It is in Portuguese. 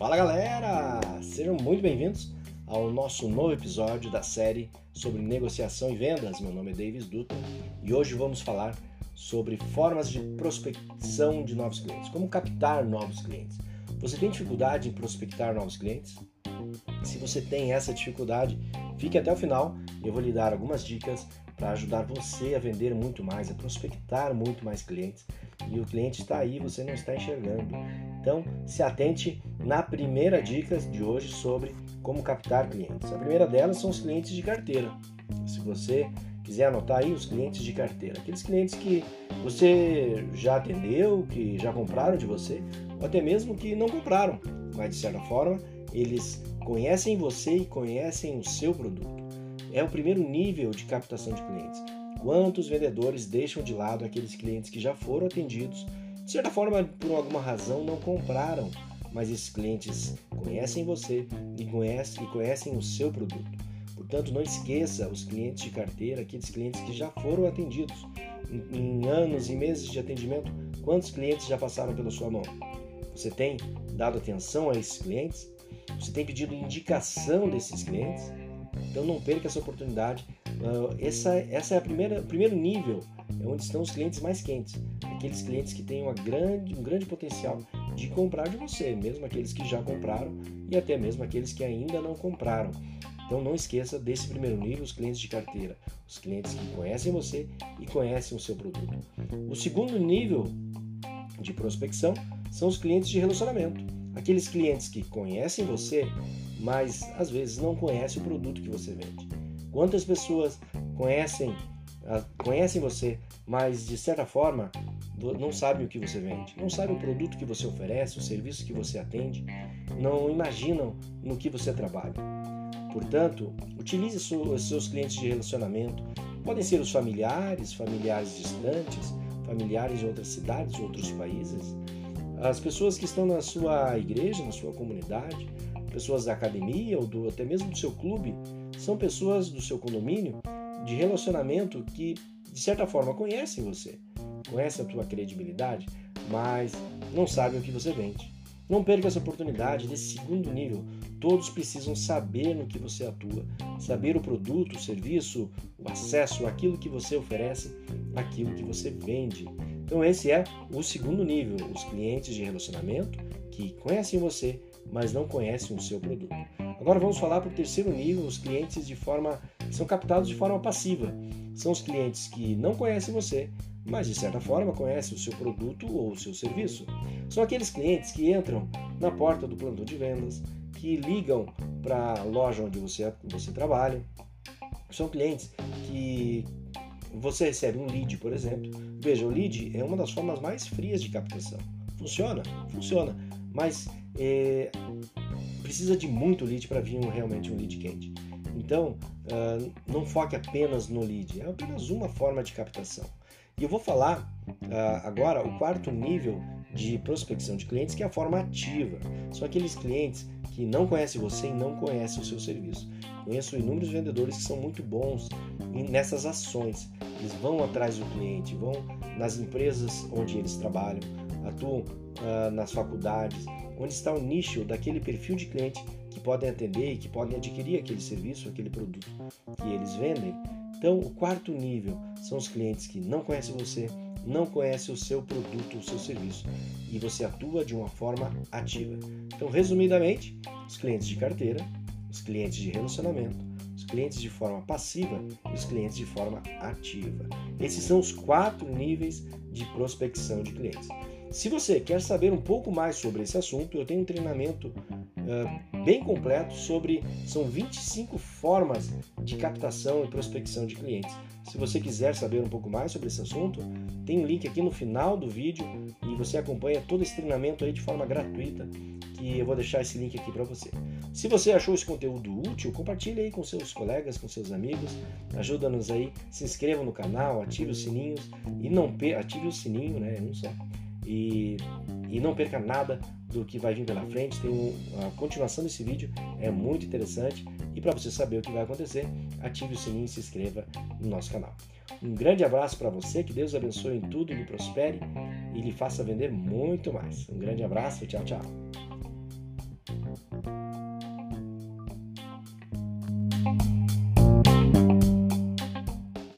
Fala galera! Sejam muito bem-vindos ao nosso novo episódio da série sobre negociação e vendas. Meu nome é Davis Dutra e hoje vamos falar sobre formas de prospecção de novos clientes, como captar novos clientes. Você tem dificuldade em prospectar novos clientes? Se você tem essa dificuldade, fique até o final eu vou lhe dar algumas dicas para ajudar você a vender muito mais, a prospectar muito mais clientes. E o cliente está aí, você não está enxergando. Então, se atente na primeira dica de hoje sobre como captar clientes. A primeira delas são os clientes de carteira. Se você quiser anotar aí os clientes de carteira, aqueles clientes que você já atendeu, que já compraram de você, ou até mesmo que não compraram, mas de certa forma eles conhecem você e conhecem o seu produto. É o primeiro nível de captação de clientes. Quantos vendedores deixam de lado aqueles clientes que já foram atendidos, de certa forma, por alguma razão, não compraram, mas esses clientes conhecem você e conhecem, e conhecem o seu produto. Portanto, não esqueça os clientes de carteira, aqueles clientes que já foram atendidos. Em, em anos e meses de atendimento, quantos clientes já passaram pela sua mão? Você tem dado atenção a esses clientes? Você tem pedido indicação desses clientes? Então não perca essa oportunidade. Uh, essa, essa é a primeira, o primeiro nível, é onde estão os clientes mais quentes. Aqueles clientes que têm uma grande, um grande potencial de comprar de você, mesmo aqueles que já compraram e até mesmo aqueles que ainda não compraram. Então não esqueça desse primeiro nível, os clientes de carteira, os clientes que conhecem você e conhecem o seu produto. O segundo nível de prospecção são os clientes de relacionamento, aqueles clientes que conhecem você, mas às vezes não conhecem o produto que você vende. Quantas pessoas conhecem conhecem você, mas de certa forma não sabem o que você vende, não sabem o produto que você oferece, o serviço que você atende, não imaginam no que você trabalha. Portanto, utilize seus clientes de relacionamento. Podem ser os familiares, familiares distantes, familiares de outras cidades, outros países, as pessoas que estão na sua igreja, na sua comunidade, pessoas da academia ou do, até mesmo do seu clube, são pessoas do seu condomínio de relacionamento que, de certa forma, conhecem você, conhecem a tua credibilidade, mas não sabem o que você vende. Não perca essa oportunidade desse segundo nível. Todos precisam saber no que você atua, saber o produto, o serviço, o acesso, aquilo que você oferece, aquilo que você vende. Então, esse é o segundo nível: os clientes de relacionamento que conhecem você, mas não conhecem o seu produto. Agora vamos falar para o terceiro nível, os clientes de forma são captados de forma passiva. São os clientes que não conhecem você, mas de certa forma conhecem o seu produto ou o seu serviço. São aqueles clientes que entram na porta do plantão de vendas, que ligam para a loja onde você, você trabalha. São clientes que você recebe um lead, por exemplo. Veja, o lead é uma das formas mais frias de captação. Funciona? Funciona. Mas é, precisa de muito lead para vir um, realmente um lead quente. Então, uh, não foque apenas no lead, é apenas uma forma de captação. E eu vou falar uh, agora o quarto nível de prospecção de clientes, que é a forma ativa. São aqueles clientes que não conhecem você e não conhecem o seu serviço. Conheço inúmeros vendedores que são muito bons nessas ações. Eles vão atrás do cliente, vão nas empresas onde eles trabalham, atuam uh, nas faculdades, onde está o nicho daquele perfil de cliente que podem atender e que podem adquirir aquele serviço, aquele produto que eles vendem. Então, o quarto nível são os clientes que não conhecem você, não conhecem o seu produto, o seu serviço e você atua de uma forma ativa. Então, resumidamente, os clientes de carteira, os clientes de relacionamento, os clientes de forma passiva e os clientes de forma ativa. Esses são os quatro níveis de prospecção de clientes. Se você quer saber um pouco mais sobre esse assunto, eu tenho um treinamento uh, bem completo sobre. São 25 formas de captação e prospecção de clientes. Se você quiser saber um pouco mais sobre esse assunto, tem um link aqui no final do vídeo e você acompanha todo esse treinamento aí de forma gratuita. Que eu vou deixar esse link aqui para você. Se você achou esse conteúdo útil, compartilhe aí com seus colegas, com seus amigos, ajuda-nos aí, se inscreva no canal, ative os sininhos e não ative o sininho, né? Um só e, e não perca nada do que vai vir pela frente. Tem um, a continuação desse vídeo, é muito interessante. E para você saber o que vai acontecer, ative o sininho e se inscreva no nosso canal. Um grande abraço para você, que Deus abençoe em tudo, lhe prospere e lhe faça vender muito mais. Um grande abraço, tchau, tchau.